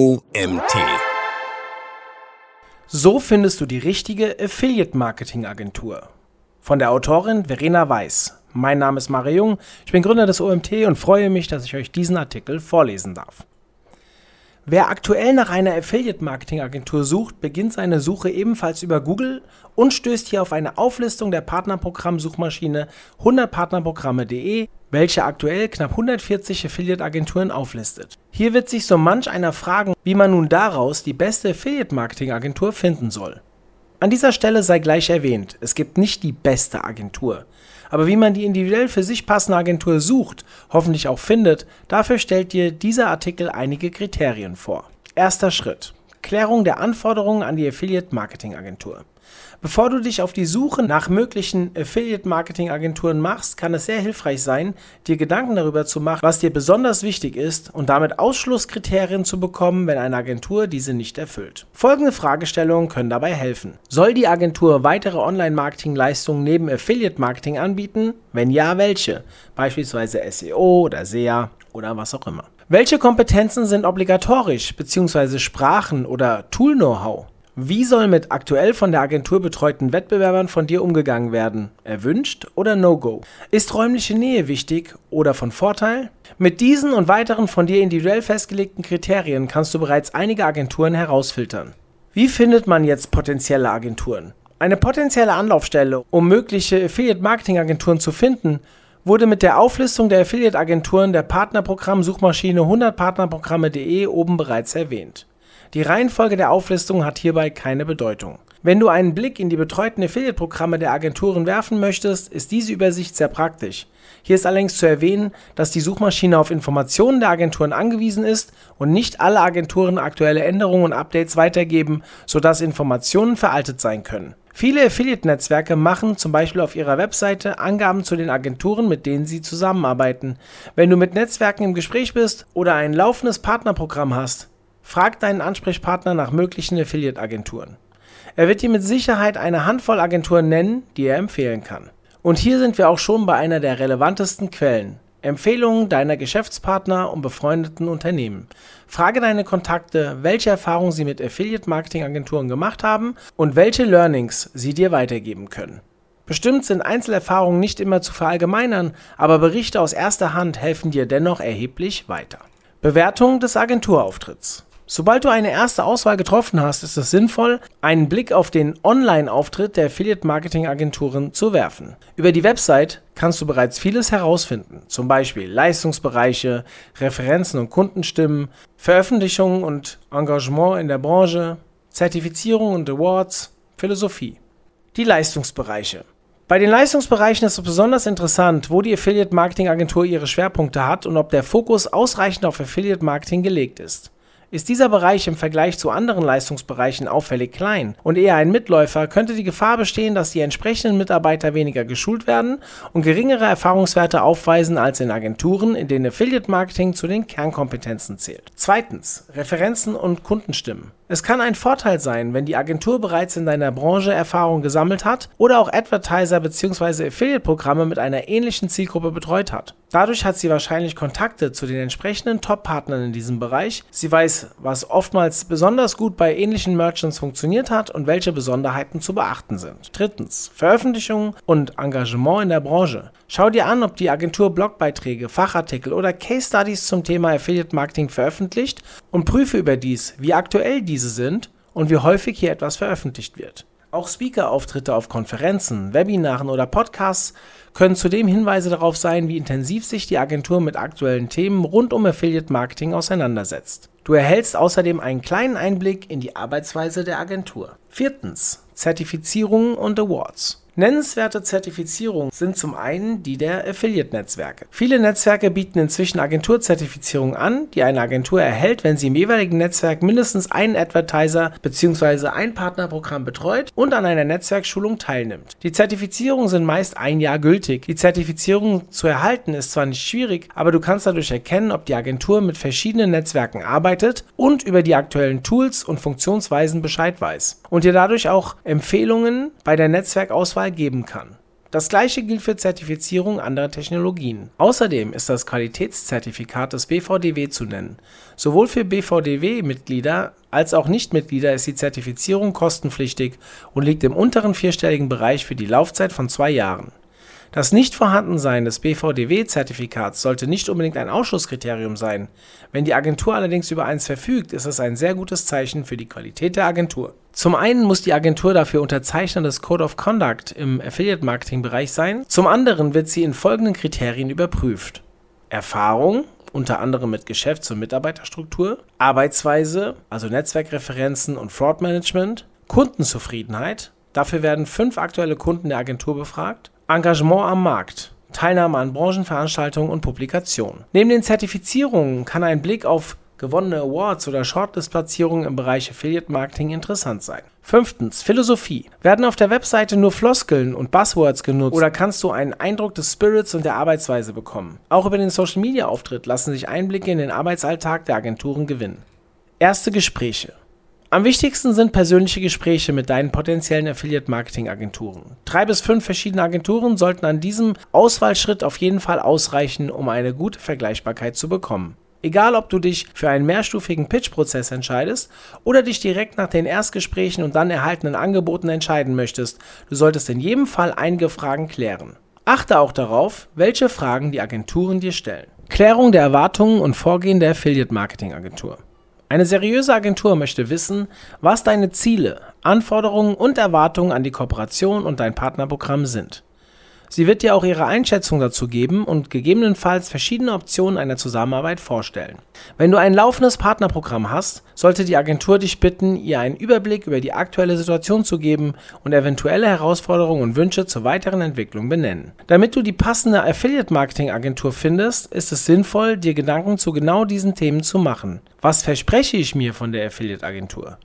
OMT. So findest du die richtige Affiliate-Marketing-Agentur. Von der Autorin Verena Weiß. Mein Name ist Mario Jung, ich bin Gründer des OMT und freue mich, dass ich euch diesen Artikel vorlesen darf. Wer aktuell nach einer Affiliate-Marketing-Agentur sucht, beginnt seine Suche ebenfalls über Google und stößt hier auf eine Auflistung der Partnerprogramm-Suchmaschine 100partnerprogramme.de, welche aktuell knapp 140 Affiliate-Agenturen auflistet. Hier wird sich so manch einer fragen, wie man nun daraus die beste Affiliate-Marketing-Agentur finden soll. An dieser Stelle sei gleich erwähnt, es gibt nicht die beste Agentur. Aber wie man die individuell für sich passende Agentur sucht, hoffentlich auch findet, dafür stellt dir dieser Artikel einige Kriterien vor. Erster Schritt. Klärung der Anforderungen an die Affiliate Marketing Agentur. Bevor du dich auf die Suche nach möglichen Affiliate-Marketing-Agenturen machst, kann es sehr hilfreich sein, dir Gedanken darüber zu machen, was dir besonders wichtig ist und damit Ausschlusskriterien zu bekommen, wenn eine Agentur diese nicht erfüllt. Folgende Fragestellungen können dabei helfen. Soll die Agentur weitere Online-Marketing-Leistungen neben Affiliate-Marketing anbieten? Wenn ja, welche? Beispielsweise SEO oder SEA oder was auch immer. Welche Kompetenzen sind obligatorisch, beziehungsweise Sprachen oder Tool-Know-how? Wie soll mit aktuell von der Agentur betreuten Wettbewerbern von dir umgegangen werden? Erwünscht oder No-Go? Ist räumliche Nähe wichtig oder von Vorteil? Mit diesen und weiteren von dir individuell festgelegten Kriterien kannst du bereits einige Agenturen herausfiltern. Wie findet man jetzt potenzielle Agenturen? Eine potenzielle Anlaufstelle, um mögliche Affiliate-Marketing-Agenturen zu finden, wurde mit der Auflistung der Affiliate-Agenturen der Partnerprogramm-Suchmaschine 100partnerprogramme.de oben bereits erwähnt. Die Reihenfolge der Auflistung hat hierbei keine Bedeutung. Wenn du einen Blick in die betreuten Affiliate-Programme der Agenturen werfen möchtest, ist diese Übersicht sehr praktisch. Hier ist allerdings zu erwähnen, dass die Suchmaschine auf Informationen der Agenturen angewiesen ist und nicht alle Agenturen aktuelle Änderungen und Updates weitergeben, sodass Informationen veraltet sein können. Viele Affiliate-Netzwerke machen zum Beispiel auf ihrer Webseite Angaben zu den Agenturen, mit denen sie zusammenarbeiten. Wenn du mit Netzwerken im Gespräch bist oder ein laufendes Partnerprogramm hast, Frag deinen Ansprechpartner nach möglichen Affiliate-Agenturen. Er wird dir mit Sicherheit eine Handvoll Agenturen nennen, die er empfehlen kann. Und hier sind wir auch schon bei einer der relevantesten Quellen. Empfehlungen deiner Geschäftspartner und befreundeten Unternehmen. Frage deine Kontakte, welche Erfahrungen sie mit Affiliate-Marketing-Agenturen gemacht haben und welche Learnings sie dir weitergeben können. Bestimmt sind Einzelerfahrungen nicht immer zu verallgemeinern, aber Berichte aus erster Hand helfen dir dennoch erheblich weiter. Bewertung des Agenturauftritts. Sobald du eine erste Auswahl getroffen hast, ist es sinnvoll, einen Blick auf den Online-Auftritt der Affiliate-Marketing-Agenturen zu werfen. Über die Website kannst du bereits vieles herausfinden, zum Beispiel Leistungsbereiche, Referenzen und Kundenstimmen, Veröffentlichungen und Engagement in der Branche, Zertifizierung und Awards, Philosophie. Die Leistungsbereiche. Bei den Leistungsbereichen ist es besonders interessant, wo die Affiliate-Marketing-Agentur ihre Schwerpunkte hat und ob der Fokus ausreichend auf Affiliate-Marketing gelegt ist. Ist dieser Bereich im Vergleich zu anderen Leistungsbereichen auffällig klein und eher ein Mitläufer, könnte die Gefahr bestehen, dass die entsprechenden Mitarbeiter weniger geschult werden und geringere Erfahrungswerte aufweisen als in Agenturen, in denen Affiliate Marketing zu den Kernkompetenzen zählt. Zweitens, Referenzen und Kundenstimmen. Es kann ein Vorteil sein, wenn die Agentur bereits in deiner Branche Erfahrung gesammelt hat oder auch Advertiser bzw. Affiliate-Programme mit einer ähnlichen Zielgruppe betreut hat. Dadurch hat sie wahrscheinlich Kontakte zu den entsprechenden Top-Partnern in diesem Bereich. Sie weiß, was oftmals besonders gut bei ähnlichen Merchants funktioniert hat und welche Besonderheiten zu beachten sind. Drittens, Veröffentlichungen und Engagement in der Branche. Schau dir an, ob die Agentur Blogbeiträge, Fachartikel oder Case Studies zum Thema Affiliate Marketing veröffentlicht und prüfe überdies, wie aktuell diese sind und wie häufig hier etwas veröffentlicht wird. Auch Speaker-Auftritte auf Konferenzen, Webinaren oder Podcasts können zudem Hinweise darauf sein, wie intensiv sich die Agentur mit aktuellen Themen rund um Affiliate Marketing auseinandersetzt. Du erhältst außerdem einen kleinen Einblick in die Arbeitsweise der Agentur. Viertens. Zertifizierungen und Awards. Nennenswerte Zertifizierungen sind zum einen die der Affiliate-Netzwerke. Viele Netzwerke bieten inzwischen Agenturzertifizierungen an, die eine Agentur erhält, wenn sie im jeweiligen Netzwerk mindestens einen Advertiser bzw. ein Partnerprogramm betreut und an einer Netzwerkschulung teilnimmt. Die Zertifizierungen sind meist ein Jahr gültig. Die Zertifizierung zu erhalten ist zwar nicht schwierig, aber du kannst dadurch erkennen, ob die Agentur mit verschiedenen Netzwerken arbeitet und über die aktuellen Tools und Funktionsweisen Bescheid weiß und dir dadurch auch Empfehlungen bei der Netzwerkauswahl geben kann. Das gleiche gilt für Zertifizierung anderer Technologien. Außerdem ist das Qualitätszertifikat des BVDW zu nennen. Sowohl für BVDW-Mitglieder als auch Nichtmitglieder ist die Zertifizierung kostenpflichtig und liegt im unteren vierstelligen Bereich für die Laufzeit von zwei Jahren. Das Nichtvorhandensein des BVDW-Zertifikats sollte nicht unbedingt ein Ausschlusskriterium sein. Wenn die Agentur allerdings über eins verfügt, ist es ein sehr gutes Zeichen für die Qualität der Agentur. Zum einen muss die Agentur dafür Unterzeichner des Code of Conduct im Affiliate-Marketing-Bereich sein, zum anderen wird sie in folgenden Kriterien überprüft. Erfahrung, unter anderem mit Geschäfts- und Mitarbeiterstruktur, Arbeitsweise, also Netzwerkreferenzen und Fraud-Management, Kundenzufriedenheit, dafür werden fünf aktuelle Kunden der Agentur befragt, Engagement am Markt, Teilnahme an Branchenveranstaltungen und Publikationen. Neben den Zertifizierungen kann ein Blick auf gewonnene Awards oder Shortlist-Platzierungen im Bereich Affiliate Marketing interessant sein. Fünftens, Philosophie. Werden auf der Webseite nur Floskeln und Buzzwords genutzt oder kannst du einen Eindruck des Spirits und der Arbeitsweise bekommen? Auch über den Social-Media-Auftritt lassen sich Einblicke in den Arbeitsalltag der Agenturen gewinnen. Erste Gespräche. Am wichtigsten sind persönliche Gespräche mit deinen potenziellen Affiliate-Marketing-Agenturen. Drei bis fünf verschiedene Agenturen sollten an diesem Auswahlschritt auf jeden Fall ausreichen, um eine gute Vergleichbarkeit zu bekommen. Egal, ob du dich für einen mehrstufigen Pitch-Prozess entscheidest oder dich direkt nach den Erstgesprächen und dann erhaltenen Angeboten entscheiden möchtest, du solltest in jedem Fall einige Fragen klären. Achte auch darauf, welche Fragen die Agenturen dir stellen. Klärung der Erwartungen und Vorgehen der Affiliate-Marketing-Agentur. Eine seriöse Agentur möchte wissen, was deine Ziele, Anforderungen und Erwartungen an die Kooperation und dein Partnerprogramm sind. Sie wird dir auch ihre Einschätzung dazu geben und gegebenenfalls verschiedene Optionen einer Zusammenarbeit vorstellen. Wenn du ein laufendes Partnerprogramm hast, sollte die Agentur dich bitten, ihr einen Überblick über die aktuelle Situation zu geben und eventuelle Herausforderungen und Wünsche zur weiteren Entwicklung benennen. Damit du die passende Affiliate-Marketing-Agentur findest, ist es sinnvoll, dir Gedanken zu genau diesen Themen zu machen. Was verspreche ich mir von der Affiliate-Agentur?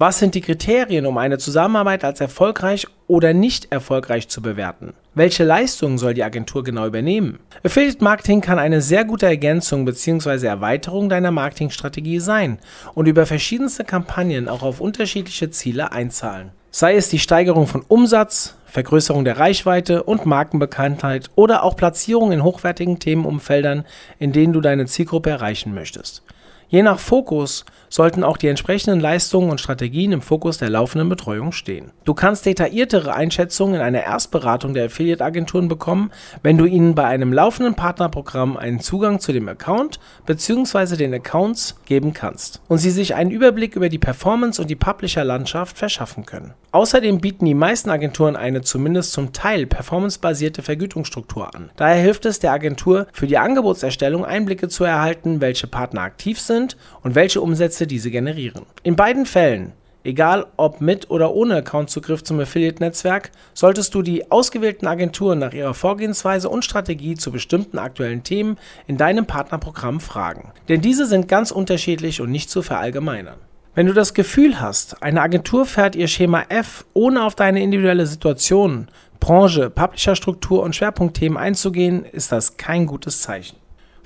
Was sind die Kriterien, um eine Zusammenarbeit als erfolgreich oder nicht erfolgreich zu bewerten? Welche Leistungen soll die Agentur genau übernehmen? Affiliate Marketing kann eine sehr gute Ergänzung bzw. Erweiterung deiner Marketingstrategie sein und über verschiedenste Kampagnen auch auf unterschiedliche Ziele einzahlen. Sei es die Steigerung von Umsatz, Vergrößerung der Reichweite und Markenbekanntheit oder auch Platzierung in hochwertigen Themenumfeldern, in denen du deine Zielgruppe erreichen möchtest. Je nach Fokus sollten auch die entsprechenden Leistungen und Strategien im Fokus der laufenden Betreuung stehen. Du kannst detailliertere Einschätzungen in einer Erstberatung der Affiliate-Agenturen bekommen, wenn du ihnen bei einem laufenden Partnerprogramm einen Zugang zu dem Account bzw. den Accounts geben kannst und sie sich einen Überblick über die Performance und die Publisher-Landschaft verschaffen können. Außerdem bieten die meisten Agenturen eine zumindest zum Teil performancebasierte Vergütungsstruktur an. Daher hilft es der Agentur, für die Angebotserstellung Einblicke zu erhalten, welche Partner aktiv sind und welche Umsätze diese generieren. In beiden Fällen Egal ob mit oder ohne Accountzugriff zum Affiliate-Netzwerk, solltest du die ausgewählten Agenturen nach ihrer Vorgehensweise und Strategie zu bestimmten aktuellen Themen in deinem Partnerprogramm fragen. Denn diese sind ganz unterschiedlich und nicht zu verallgemeinern. Wenn du das Gefühl hast, eine Agentur fährt ihr Schema F, ohne auf deine individuelle Situation, Branche, Publisherstruktur und Schwerpunktthemen einzugehen, ist das kein gutes Zeichen.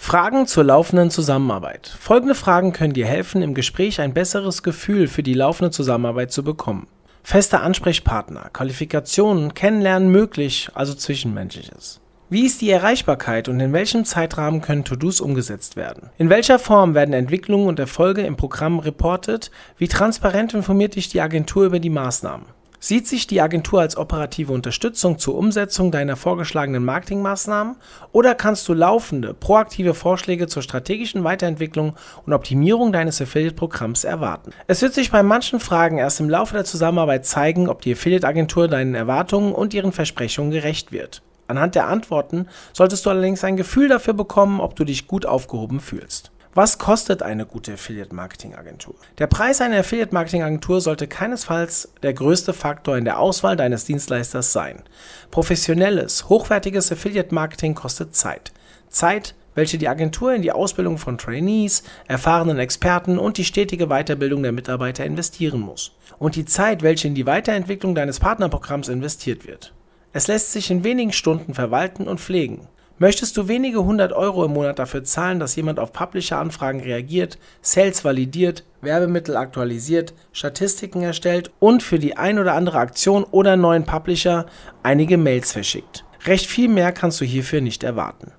Fragen zur laufenden Zusammenarbeit. Folgende Fragen können dir helfen, im Gespräch ein besseres Gefühl für die laufende Zusammenarbeit zu bekommen. Fester Ansprechpartner, Qualifikationen, Kennenlernen möglich, also Zwischenmenschliches. Wie ist die Erreichbarkeit und in welchem Zeitrahmen können To-Dos umgesetzt werden? In welcher Form werden Entwicklungen und Erfolge im Programm reportet? Wie transparent informiert dich die Agentur über die Maßnahmen? Sieht sich die Agentur als operative Unterstützung zur Umsetzung deiner vorgeschlagenen Marketingmaßnahmen oder kannst du laufende, proaktive Vorschläge zur strategischen Weiterentwicklung und Optimierung deines Affiliate-Programms erwarten? Es wird sich bei manchen Fragen erst im Laufe der Zusammenarbeit zeigen, ob die Affiliate-Agentur deinen Erwartungen und ihren Versprechungen gerecht wird. Anhand der Antworten solltest du allerdings ein Gefühl dafür bekommen, ob du dich gut aufgehoben fühlst. Was kostet eine gute Affiliate-Marketing-Agentur? Der Preis einer Affiliate-Marketing-Agentur sollte keinesfalls der größte Faktor in der Auswahl deines Dienstleisters sein. Professionelles, hochwertiges Affiliate-Marketing kostet Zeit. Zeit, welche die Agentur in die Ausbildung von Trainees, erfahrenen Experten und die stetige Weiterbildung der Mitarbeiter investieren muss. Und die Zeit, welche in die Weiterentwicklung deines Partnerprogramms investiert wird. Es lässt sich in wenigen Stunden verwalten und pflegen. Möchtest du wenige hundert Euro im Monat dafür zahlen, dass jemand auf Publisher-Anfragen reagiert, Sales validiert, Werbemittel aktualisiert, Statistiken erstellt und für die ein oder andere Aktion oder neuen Publisher einige Mails verschickt. Recht viel mehr kannst du hierfür nicht erwarten.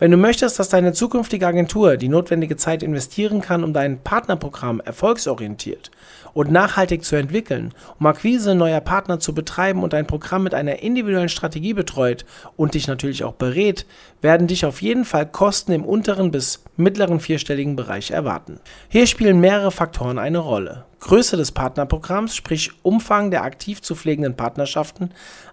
Wenn du möchtest, dass deine zukünftige Agentur die notwendige Zeit investieren kann, um dein Partnerprogramm erfolgsorientiert und nachhaltig zu entwickeln, um Akquise neuer Partner zu betreiben und dein Programm mit einer individuellen Strategie betreut und dich natürlich auch berät, werden dich auf jeden Fall Kosten im unteren bis mittleren vierstelligen Bereich erwarten. Hier spielen mehrere Faktoren eine Rolle. Größe des Partnerprogramms, sprich Umfang der aktiv zu pflegenden Partnerschaften,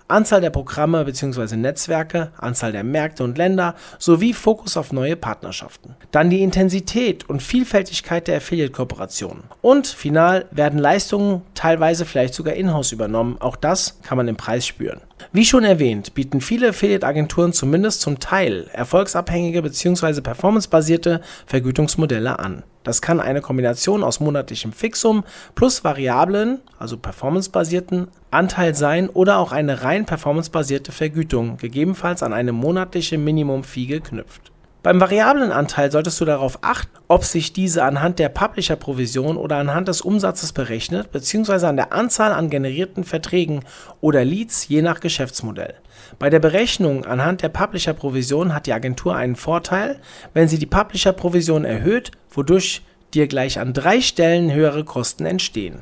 Anzahl der Programme bzw. Netzwerke, Anzahl der Märkte und Länder sowie Fokus auf neue Partnerschaften. Dann die Intensität und Vielfältigkeit der Affiliate-Kooperationen. Und final werden Leistungen teilweise vielleicht sogar in-house übernommen. Auch das kann man im Preis spüren. Wie schon erwähnt, bieten viele Affiliate-Agenturen zumindest zum Teil erfolgsabhängige bzw. performancebasierte Vergütungsmodelle an. Das kann eine Kombination aus monatlichem Fixum plus variablen, also performancebasierten Anteil sein oder auch eine rein performancebasierte Vergütung, gegebenenfalls an eine monatliche Minimum-Fee geknüpft. Beim variablen Anteil solltest du darauf achten, ob sich diese anhand der Publisher-Provision oder anhand des Umsatzes berechnet, beziehungsweise an der Anzahl an generierten Verträgen oder Leads je nach Geschäftsmodell. Bei der Berechnung anhand der Publisher-Provision hat die Agentur einen Vorteil, wenn sie die Publisher-Provision erhöht, wodurch dir gleich an drei Stellen höhere Kosten entstehen.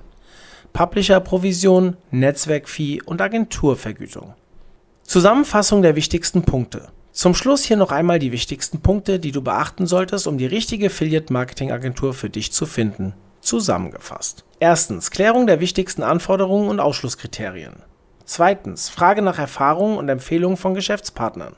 Publisher-Provision, Netzwerk-Fee und Agenturvergütung. Zusammenfassung der wichtigsten Punkte. Zum Schluss hier noch einmal die wichtigsten Punkte, die du beachten solltest, um die richtige Affiliate-Marketing-Agentur für dich zu finden. Zusammengefasst. Erstens, Klärung der wichtigsten Anforderungen und Ausschlusskriterien. Zweitens, Frage nach Erfahrungen und Empfehlungen von Geschäftspartnern.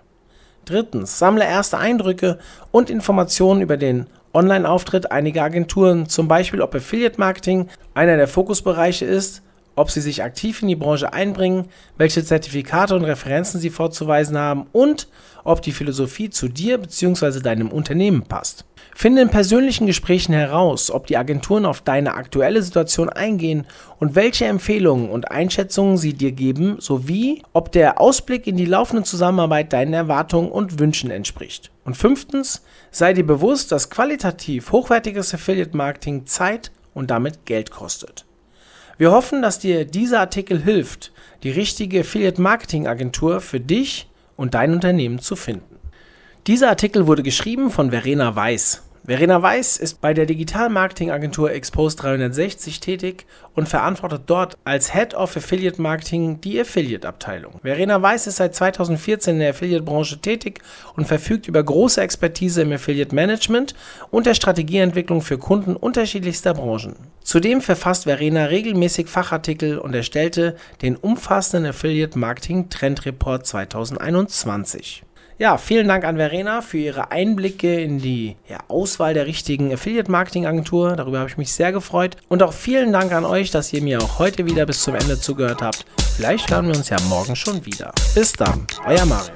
Drittens, sammle erste Eindrücke und Informationen über den Online-Auftritt einiger Agenturen, zum Beispiel ob Affiliate-Marketing einer der Fokusbereiche ist ob sie sich aktiv in die Branche einbringen, welche Zertifikate und Referenzen sie vorzuweisen haben und ob die Philosophie zu dir bzw. deinem Unternehmen passt. Finde in persönlichen Gesprächen heraus, ob die Agenturen auf deine aktuelle Situation eingehen und welche Empfehlungen und Einschätzungen sie dir geben, sowie ob der Ausblick in die laufende Zusammenarbeit deinen Erwartungen und Wünschen entspricht. Und fünftens, sei dir bewusst, dass qualitativ hochwertiges Affiliate Marketing Zeit und damit Geld kostet. Wir hoffen, dass dir dieser Artikel hilft, die richtige Affiliate Marketing Agentur für dich und dein Unternehmen zu finden. Dieser Artikel wurde geschrieben von Verena Weiß. Verena Weiß ist bei der Digital-Marketing-Agentur Expose 360 tätig und verantwortet dort als Head of Affiliate Marketing die Affiliate-Abteilung. Verena Weiß ist seit 2014 in der Affiliate-Branche tätig und verfügt über große Expertise im Affiliate-Management und der Strategieentwicklung für Kunden unterschiedlichster Branchen. Zudem verfasst Verena regelmäßig Fachartikel und erstellte den umfassenden Affiliate-Marketing-Trend-Report 2021. Ja, vielen Dank an Verena für ihre Einblicke in die ja, Auswahl der richtigen Affiliate-Marketing-Agentur. Darüber habe ich mich sehr gefreut. Und auch vielen Dank an euch, dass ihr mir auch heute wieder bis zum Ende zugehört habt. Vielleicht hören wir uns ja morgen schon wieder. Bis dann, euer Mario.